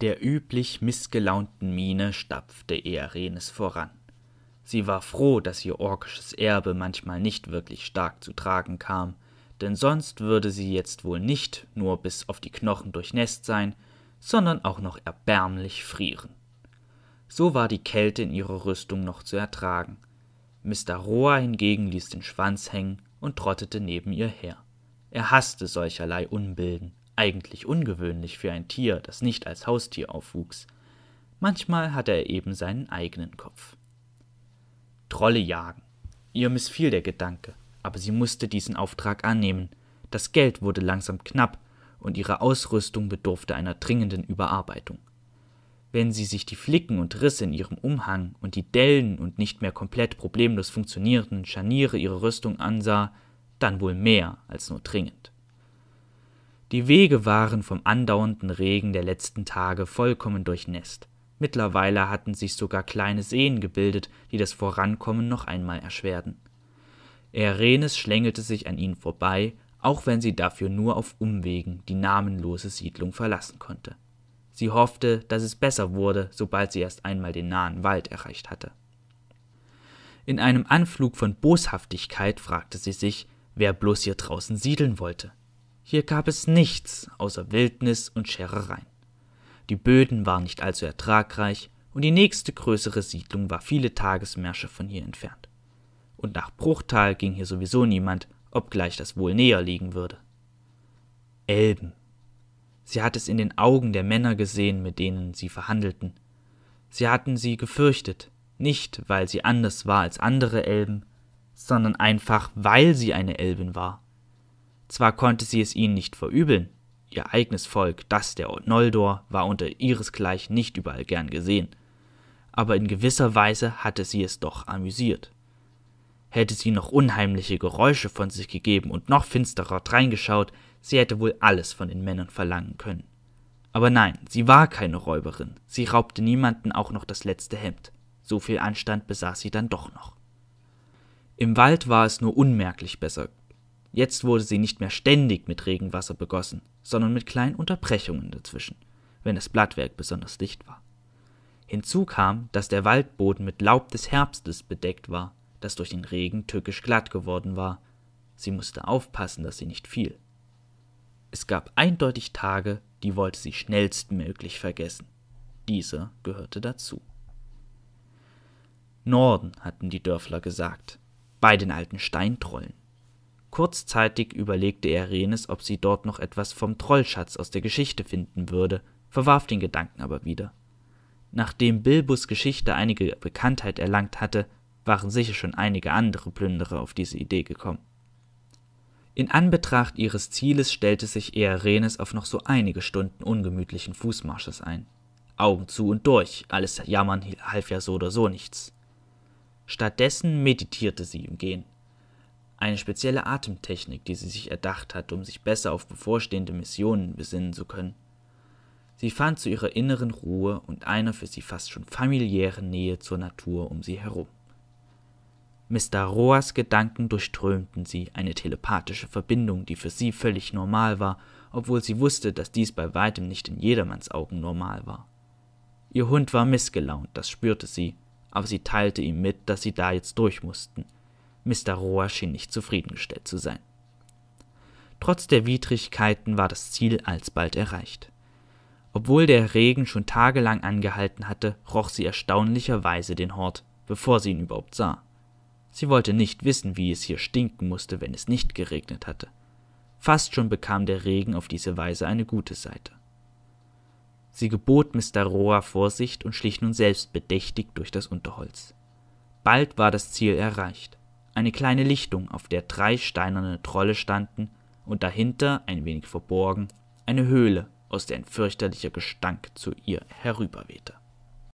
Der üblich missgelaunten Miene stapfte Earenes voran. Sie war froh, dass ihr orkisches Erbe manchmal nicht wirklich stark zu tragen kam, denn sonst würde sie jetzt wohl nicht nur bis auf die Knochen durchnässt sein, sondern auch noch erbärmlich frieren. So war die Kälte in ihrer Rüstung noch zu ertragen. Mr. Roa hingegen ließ den Schwanz hängen und trottete neben ihr her. Er hasste solcherlei Unbilden, eigentlich ungewöhnlich für ein Tier, das nicht als Haustier aufwuchs. Manchmal hatte er eben seinen eigenen Kopf. Trolle jagen. Ihr missfiel der Gedanke, aber sie musste diesen Auftrag annehmen. Das Geld wurde langsam knapp und ihre Ausrüstung bedurfte einer dringenden Überarbeitung. Wenn sie sich die Flicken und Risse in ihrem Umhang und die Dellen und nicht mehr komplett problemlos funktionierenden Scharniere ihrer Rüstung ansah, dann wohl mehr als nur dringend. Die Wege waren vom andauernden Regen der letzten Tage vollkommen durchnässt. Mittlerweile hatten sich sogar kleine Seen gebildet, die das Vorankommen noch einmal erschwerten. Erenes schlängelte sich an ihnen vorbei, auch wenn sie dafür nur auf Umwegen die namenlose Siedlung verlassen konnte. Sie hoffte, dass es besser wurde, sobald sie erst einmal den nahen Wald erreicht hatte. In einem Anflug von Boshaftigkeit fragte sie sich, wer bloß hier draußen siedeln wollte. Hier gab es nichts außer Wildnis und Scherereien. Die Böden waren nicht allzu ertragreich und die nächste größere Siedlung war viele Tagesmärsche von hier entfernt. Und nach Bruchtal ging hier sowieso niemand, obgleich das wohl näher liegen würde. Elben. Sie hatte es in den Augen der Männer gesehen, mit denen sie verhandelten. Sie hatten sie gefürchtet, nicht weil sie anders war als andere Elben, sondern einfach weil sie eine Elbin war. Zwar konnte sie es ihnen nicht verübeln, ihr eigenes Volk, das der Noldor, war unter ihresgleichen nicht überall gern gesehen, aber in gewisser Weise hatte sie es doch amüsiert. Hätte sie noch unheimliche Geräusche von sich gegeben und noch finsterer dreingeschaut, sie hätte wohl alles von den Männern verlangen können. Aber nein, sie war keine Räuberin, sie raubte niemanden auch noch das letzte Hemd. So viel Anstand besaß sie dann doch noch. Im Wald war es nur unmerklich besser Jetzt wurde sie nicht mehr ständig mit Regenwasser begossen, sondern mit kleinen Unterbrechungen dazwischen, wenn das Blattwerk besonders dicht war. Hinzu kam, dass der Waldboden mit Laub des Herbstes bedeckt war, das durch den Regen tückisch glatt geworden war. Sie musste aufpassen, dass sie nicht fiel. Es gab eindeutig Tage, die wollte sie schnellstmöglich vergessen. Dieser gehörte dazu. Norden, hatten die Dörfler gesagt, bei den alten Steintrollen. Kurzzeitig überlegte Erenes, ob sie dort noch etwas vom Trollschatz aus der Geschichte finden würde, verwarf den Gedanken aber wieder. Nachdem Bilbos Geschichte einige Bekanntheit erlangt hatte, waren sicher schon einige andere Plünderer auf diese Idee gekommen. In Anbetracht ihres Zieles stellte sich Earenes auf noch so einige Stunden ungemütlichen Fußmarsches ein. Augen zu und durch, alles Jammern half ja so oder so nichts. Stattdessen meditierte sie im Gehen. Eine spezielle Atemtechnik, die sie sich erdacht hat, um sich besser auf bevorstehende Missionen besinnen zu können. Sie fand zu ihrer inneren Ruhe und einer für sie fast schon familiären Nähe zur Natur um sie herum. Mr. Roas Gedanken durchströmten sie, eine telepathische Verbindung, die für sie völlig normal war, obwohl sie wusste, dass dies bei weitem nicht in jedermanns Augen normal war. Ihr Hund war missgelaunt, das spürte sie, aber sie teilte ihm mit, dass sie da jetzt durch mussten – Mr. Rohr schien nicht zufriedengestellt zu sein. Trotz der Widrigkeiten war das Ziel alsbald erreicht. Obwohl der Regen schon tagelang angehalten hatte, roch sie erstaunlicherweise den Hort, bevor sie ihn überhaupt sah. Sie wollte nicht wissen, wie es hier stinken musste, wenn es nicht geregnet hatte. Fast schon bekam der Regen auf diese Weise eine gute Seite. Sie gebot Mr. Roa Vorsicht und schlich nun selbst bedächtig durch das Unterholz. Bald war das Ziel erreicht eine kleine Lichtung, auf der drei steinerne Trolle standen und dahinter, ein wenig verborgen, eine Höhle, aus der ein fürchterlicher Gestank zu ihr herüberwehte.